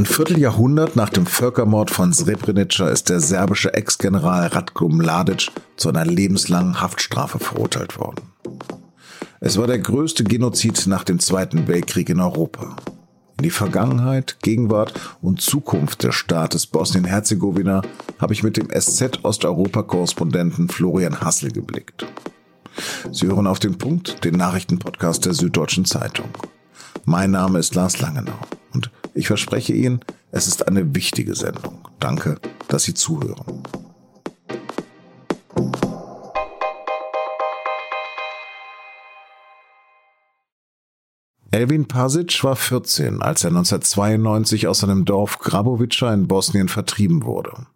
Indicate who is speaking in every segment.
Speaker 1: Ein Vierteljahrhundert nach dem Völkermord von Srebrenica ist der serbische Ex-General Ratko Mladic zu einer lebenslangen Haftstrafe verurteilt worden. Es war der größte Genozid nach dem Zweiten Weltkrieg in Europa. In die Vergangenheit, Gegenwart und Zukunft des Staates Bosnien-Herzegowina habe ich mit dem SZ Osteuropa-Korrespondenten Florian Hassel geblickt. Sie hören auf den Punkt, den Nachrichtenpodcast der Süddeutschen Zeitung. Mein Name ist Lars Langenau ich verspreche Ihnen, es ist eine wichtige Sendung. Danke, dass Sie zuhören. Elvin Pasic war 14, als er 1992 aus seinem Dorf Grabovica in Bosnien vertrieben wurde.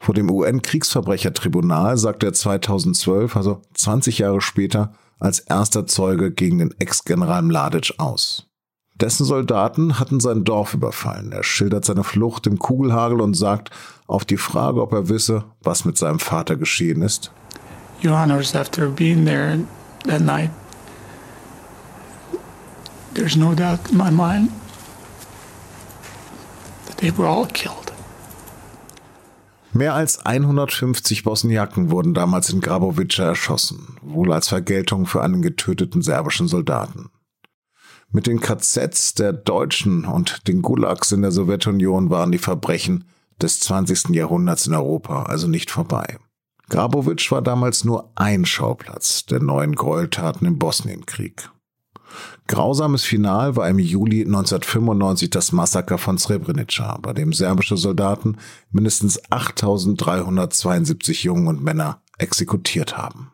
Speaker 1: Vor dem UN-Kriegsverbrechertribunal sagte er 2012, also 20 Jahre später, als erster Zeuge gegen den Ex-General Mladic aus. Dessen Soldaten hatten sein Dorf überfallen. Er schildert seine Flucht im Kugelhagel und sagt auf die Frage, ob er wisse, was mit seinem Vater geschehen ist.
Speaker 2: Your Honors, after being there that night, there's no doubt in my mind that they were all killed.
Speaker 1: Mehr als 150 Bosniaken wurden damals in Grabovica erschossen, wohl als Vergeltung für einen getöteten serbischen Soldaten. Mit den KZs der Deutschen und den Gulags in der Sowjetunion waren die Verbrechen des 20. Jahrhunderts in Europa also nicht vorbei. Grabowitsch war damals nur ein Schauplatz der neuen Gräueltaten im Bosnienkrieg. Grausames Final war im Juli 1995 das Massaker von Srebrenica, bei dem serbische Soldaten mindestens 8372 Jungen und Männer exekutiert haben.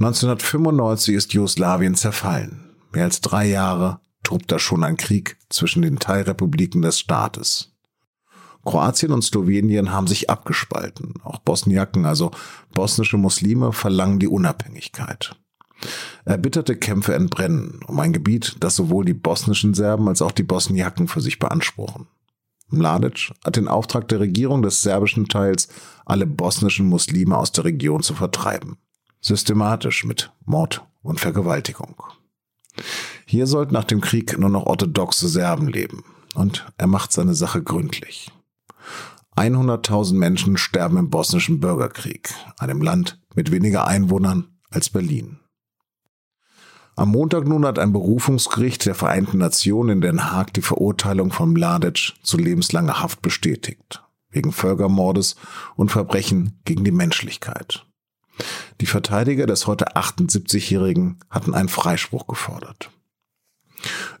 Speaker 1: 1995 ist Jugoslawien zerfallen. Mehr als drei Jahre tobt da schon ein Krieg zwischen den Teilrepubliken des Staates. Kroatien und Slowenien haben sich abgespalten. Auch Bosniaken, also bosnische Muslime, verlangen die Unabhängigkeit. Erbitterte Kämpfe entbrennen um ein Gebiet, das sowohl die bosnischen Serben als auch die Bosniaken für sich beanspruchen. Mladic hat den Auftrag der Regierung des serbischen Teils, alle bosnischen Muslime aus der Region zu vertreiben. Systematisch mit Mord und Vergewaltigung. Hier sollten nach dem Krieg nur noch orthodoxe Serben leben. Und er macht seine Sache gründlich. 100.000 Menschen sterben im bosnischen Bürgerkrieg, einem Land mit weniger Einwohnern als Berlin. Am Montag nun hat ein Berufungsgericht der Vereinten Nationen in Den Haag die Verurteilung von Mladic zu lebenslanger Haft bestätigt, wegen Völkermordes und Verbrechen gegen die Menschlichkeit. Die Verteidiger des heute 78-Jährigen hatten einen Freispruch gefordert.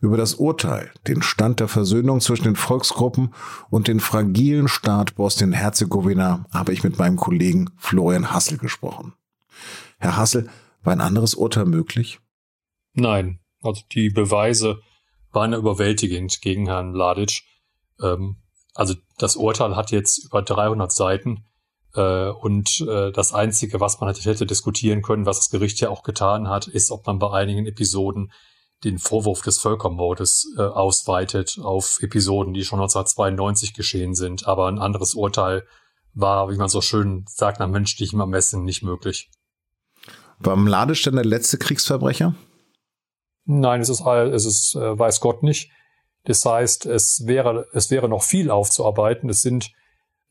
Speaker 1: Über das Urteil, den Stand der Versöhnung zwischen den Volksgruppen und den fragilen Staat Bosnien-Herzegowina habe ich mit meinem Kollegen Florian Hassel gesprochen. Herr Hassel, war ein anderes Urteil möglich?
Speaker 3: Nein, also die Beweise waren überwältigend gegen Herrn Mladic. Ähm, also das Urteil hat jetzt über 300 Seiten und äh, das Einzige, was man hätte diskutieren können, was das Gericht ja auch getan hat, ist, ob man bei einigen Episoden den Vorwurf des Völkermordes äh, ausweitet auf Episoden, die schon 1992 geschehen sind. Aber ein anderes Urteil war, wie man so schön sagt, nach menschlichem Ermessen nicht möglich.
Speaker 1: War Mladic denn der letzte Kriegsverbrecher?
Speaker 3: Nein, es ist, es ist äh, weiß Gott nicht. Das heißt, es wäre, es wäre noch viel aufzuarbeiten. Es sind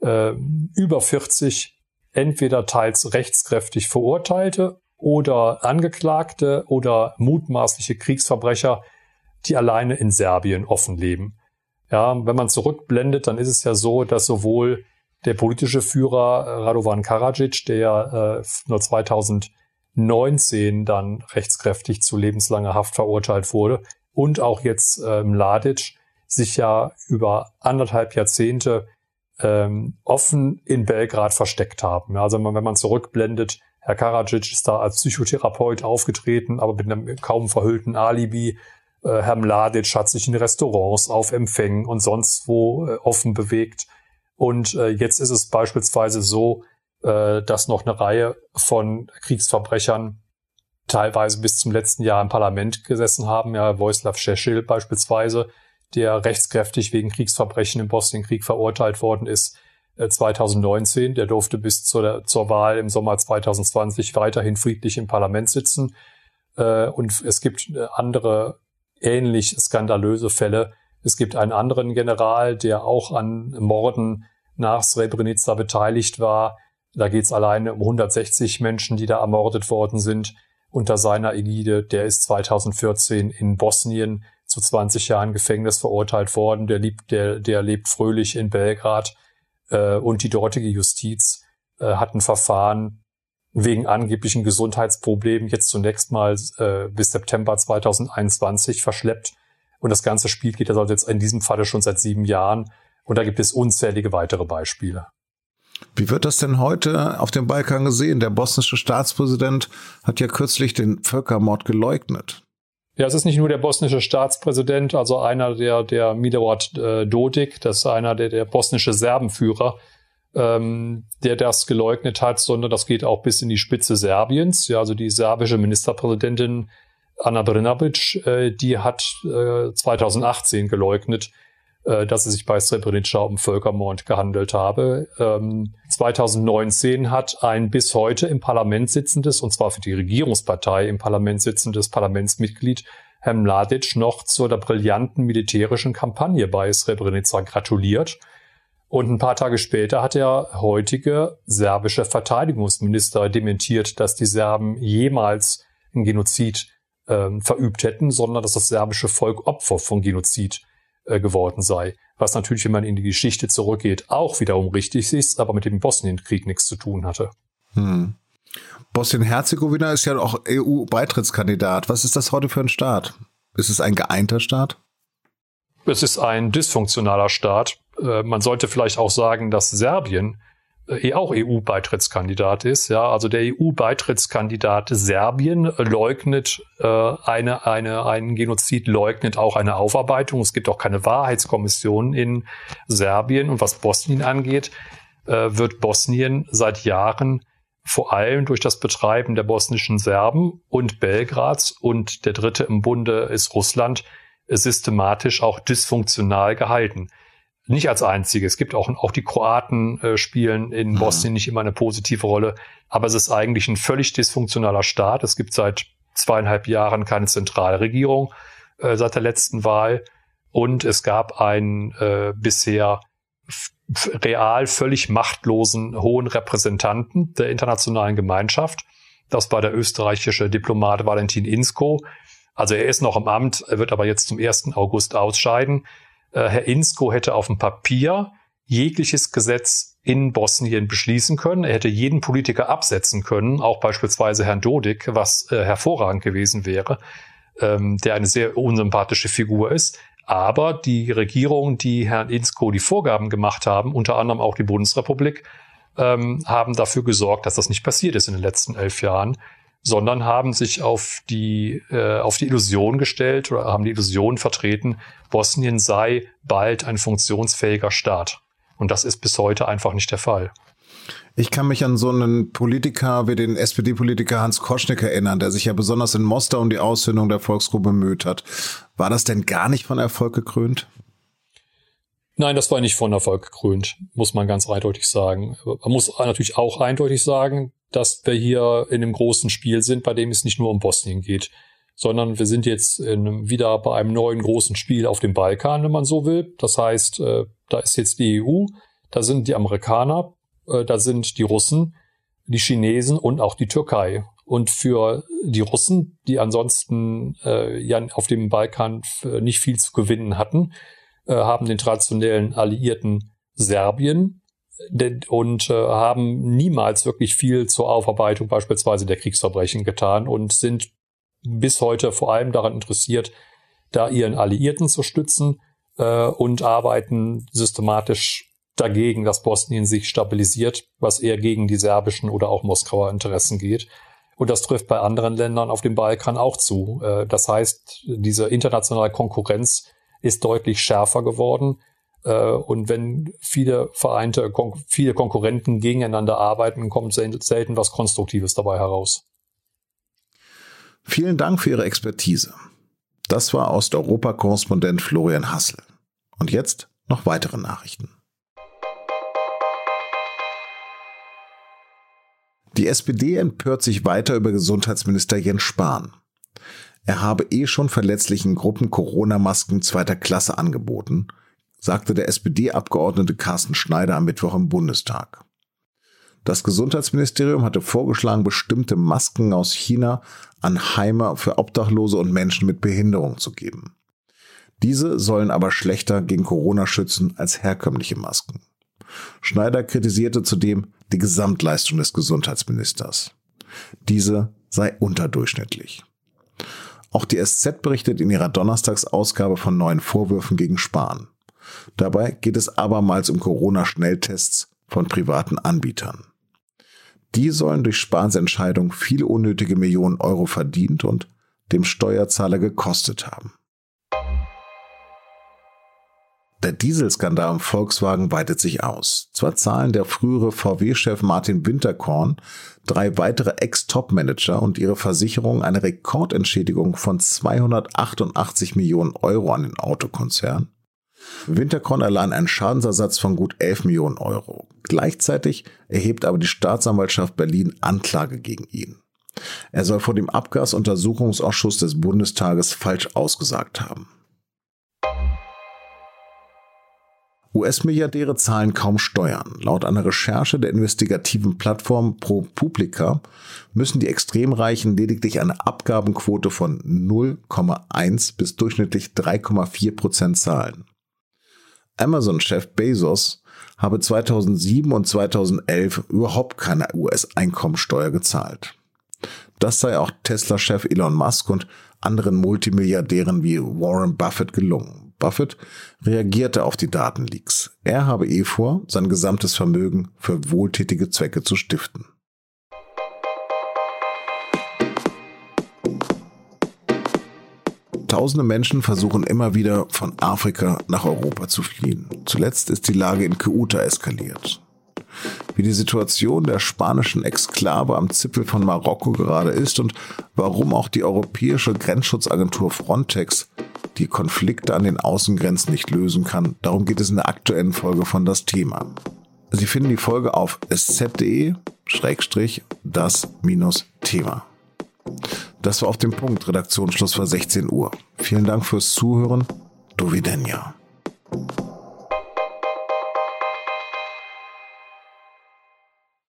Speaker 3: äh, über 40 entweder teils rechtskräftig Verurteilte oder Angeklagte oder mutmaßliche Kriegsverbrecher, die alleine in Serbien offen leben. Ja, wenn man zurückblendet, dann ist es ja so, dass sowohl der politische Führer Radovan Karadzic, der äh, nur 2019 dann rechtskräftig zu lebenslanger Haft verurteilt wurde, und auch jetzt äh, Mladic sich ja über anderthalb Jahrzehnte ähm, offen in Belgrad versteckt haben. Also wenn man zurückblendet, Herr Karadzic ist da als Psychotherapeut aufgetreten, aber mit einem kaum verhüllten Alibi. Äh, Herr Mladic hat sich in Restaurants auf Empfängen und sonst wo äh, offen bewegt. Und äh, jetzt ist es beispielsweise so, äh, dass noch eine Reihe von Kriegsverbrechern teilweise bis zum letzten Jahr im Parlament gesessen haben. Ja, Vojislav Šešelj beispielsweise, der rechtskräftig wegen Kriegsverbrechen im Bosnienkrieg verurteilt worden ist, 2019. Äh, der durfte bis zur, zur Wahl im Sommer 2020 weiterhin friedlich im Parlament sitzen. Äh, und es gibt äh, andere ähnlich skandalöse Fälle, Es gibt einen anderen General, der auch an Morden nach Srebrenica beteiligt war. Da geht es alleine um 160 Menschen, die da ermordet worden sind unter seiner Ägide. Der ist 2014 in Bosnien zu 20 Jahren Gefängnis verurteilt worden. Der, lebt, der, der lebt fröhlich in Belgrad. Äh, und die dortige Justiz äh, hat ein Verfahren wegen angeblichen Gesundheitsproblemen jetzt zunächst mal äh, bis September 2021 verschleppt. Und das ganze Spiel geht also jetzt in diesem Falle schon seit sieben Jahren. Und da gibt es unzählige weitere Beispiele.
Speaker 1: Wie wird das denn heute auf dem Balkan gesehen? Der bosnische Staatspräsident hat ja kürzlich den Völkermord geleugnet.
Speaker 3: Ja, es ist nicht nur der bosnische Staatspräsident, also einer der, der Milorad äh, Dodik, das ist einer der, der bosnische Serbenführer, ähm, der das geleugnet hat, sondern das geht auch bis in die Spitze Serbiens. Ja, also die serbische Ministerpräsidentin Anna Brnabic, äh, die hat äh, 2018 geleugnet, äh, dass es sich bei Srebrenica um Völkermord gehandelt habe. Ähm, 2019 hat ein bis heute im Parlament sitzendes, und zwar für die Regierungspartei im Parlament sitzendes Parlamentsmitglied, Herr Mladic, noch zu der brillanten militärischen Kampagne bei Srebrenica gratuliert. Und ein paar Tage später hat der heutige serbische Verteidigungsminister dementiert, dass die Serben jemals einen Genozid ähm, verübt hätten, sondern dass das serbische Volk Opfer von Genozid äh, geworden sei. Was natürlich, wenn man in die Geschichte zurückgeht, auch wiederum richtig ist, aber mit dem Bosnienkrieg nichts zu tun hatte. Hm.
Speaker 1: Bosnien-Herzegowina ist ja auch EU-Beitrittskandidat. Was ist das heute für ein Staat? Ist es ein geeinter Staat?
Speaker 3: Es ist ein dysfunktionaler Staat. Äh, man sollte vielleicht auch sagen, dass Serbien äh, auch EU-Beitrittskandidat ist. Ja, also der EU-Beitrittskandidat Serbien leugnet äh, eine, eine, einen Genozid, leugnet auch eine Aufarbeitung. Es gibt auch keine Wahrheitskommission in Serbien. Und was Bosnien angeht, äh, wird Bosnien seit Jahren vor allem durch das Betreiben der bosnischen Serben und Belgrads und der dritte im Bunde ist Russland systematisch auch dysfunktional gehalten nicht als einzige. Es gibt auch, auch die Kroaten äh, spielen in mhm. Bosnien nicht immer eine positive Rolle. Aber es ist eigentlich ein völlig dysfunktionaler Staat. Es gibt seit zweieinhalb Jahren keine Zentralregierung äh, seit der letzten Wahl. Und es gab einen äh, bisher real völlig machtlosen hohen Repräsentanten der internationalen Gemeinschaft. Das war der österreichische Diplomat Valentin Insko. Also er ist noch im Amt, er wird aber jetzt zum 1. August ausscheiden. Äh, Herr Insko hätte auf dem Papier jegliches Gesetz in Bosnien beschließen können. Er hätte jeden Politiker absetzen können, auch beispielsweise Herrn Dodik, was äh, hervorragend gewesen wäre, ähm, der eine sehr unsympathische Figur ist. Aber die Regierung, die Herrn Insko die Vorgaben gemacht haben, unter anderem auch die Bundesrepublik, ähm, haben dafür gesorgt, dass das nicht passiert ist in den letzten elf Jahren sondern haben sich auf die, äh, auf die Illusion gestellt oder haben die Illusion vertreten, Bosnien sei bald ein funktionsfähiger Staat. Und das ist bis heute einfach nicht der Fall.
Speaker 1: Ich kann mich an so einen Politiker wie den SPD-Politiker Hans Koschnick erinnern, der sich ja besonders in Mostar um die Aushöhlung der Volksgruppe bemüht hat. War das denn gar nicht von Erfolg gekrönt?
Speaker 3: Nein, das war nicht von Erfolg gekrönt, muss man ganz eindeutig sagen. Man muss natürlich auch eindeutig sagen, dass wir hier in einem großen Spiel sind, bei dem es nicht nur um Bosnien geht, sondern wir sind jetzt in, wieder bei einem neuen großen Spiel auf dem Balkan, wenn man so will. Das heißt, äh, da ist jetzt die EU, da sind die Amerikaner, äh, da sind die Russen, die Chinesen und auch die Türkei. Und für die Russen, die ansonsten äh, ja auf dem Balkan nicht viel zu gewinnen hatten, äh, haben den traditionellen Alliierten Serbien und äh, haben niemals wirklich viel zur Aufarbeitung beispielsweise der Kriegsverbrechen getan und sind bis heute vor allem daran interessiert, da ihren Alliierten zu stützen äh, und arbeiten systematisch dagegen, dass Bosnien sich stabilisiert, was eher gegen die serbischen oder auch Moskauer Interessen geht. Und das trifft bei anderen Ländern auf dem Balkan auch zu. Äh, das heißt, diese internationale Konkurrenz ist deutlich schärfer geworden. Äh, und wenn viele vereinte, viele Konkurrenten gegeneinander arbeiten, kommt selten was Konstruktives dabei heraus.
Speaker 1: Vielen Dank für Ihre Expertise. Das war Osteuropa-Korrespondent Florian Hassel. Und jetzt noch weitere Nachrichten. Die SPD empört sich weiter über Gesundheitsminister Jens Spahn. Er habe eh schon verletzlichen Gruppen Corona-Masken zweiter Klasse angeboten, sagte der SPD-Abgeordnete Carsten Schneider am Mittwoch im Bundestag. Das Gesundheitsministerium hatte vorgeschlagen, bestimmte Masken aus China an Heime für Obdachlose und Menschen mit Behinderung zu geben. Diese sollen aber schlechter gegen Corona schützen als herkömmliche Masken. Schneider kritisierte zudem die Gesamtleistung des Gesundheitsministers. Diese sei unterdurchschnittlich. Auch die SZ berichtet in ihrer Donnerstagsausgabe von neuen Vorwürfen gegen Spahn. Dabei geht es abermals um Corona-Schnelltests von privaten Anbietern. Die sollen durch Spahns Entscheidung viele unnötige Millionen Euro verdient und dem Steuerzahler gekostet haben. Der Dieselskandal im Volkswagen weitet sich aus. Zwar zahlen der frühere VW-Chef Martin Winterkorn, drei weitere Ex-Top-Manager und ihre Versicherung eine Rekordentschädigung von 288 Millionen Euro an den Autokonzern. Winterkorn erlangt einen Schadensersatz von gut 11 Millionen Euro. Gleichzeitig erhebt aber die Staatsanwaltschaft Berlin Anklage gegen ihn. Er soll vor dem Abgasuntersuchungsausschuss des Bundestages falsch ausgesagt haben. US-Milliardäre zahlen kaum Steuern. Laut einer Recherche der investigativen Plattform ProPublica müssen die Extremreichen lediglich eine Abgabenquote von 0,1 bis durchschnittlich 3,4 Prozent zahlen. Amazon-Chef Bezos habe 2007 und 2011 überhaupt keine US-Einkommensteuer gezahlt. Das sei auch Tesla-Chef Elon Musk und anderen Multimilliardären wie Warren Buffett gelungen. Buffett reagierte auf die Datenleaks. Er habe eh vor, sein gesamtes Vermögen für wohltätige Zwecke zu stiften. Tausende Menschen versuchen immer wieder von Afrika nach Europa zu fliehen. Zuletzt ist die Lage in Ceuta eskaliert. Wie die Situation der spanischen Exklave am Zipfel von Marokko gerade ist und warum auch die europäische Grenzschutzagentur Frontex die Konflikte an den Außengrenzen nicht lösen kann. Darum geht es in der aktuellen Folge von das Thema. Sie finden die Folge auf sz.de Das war auf dem Punkt. Redaktionsschluss war 16 Uhr. Vielen Dank fürs Zuhören. Dovidenia.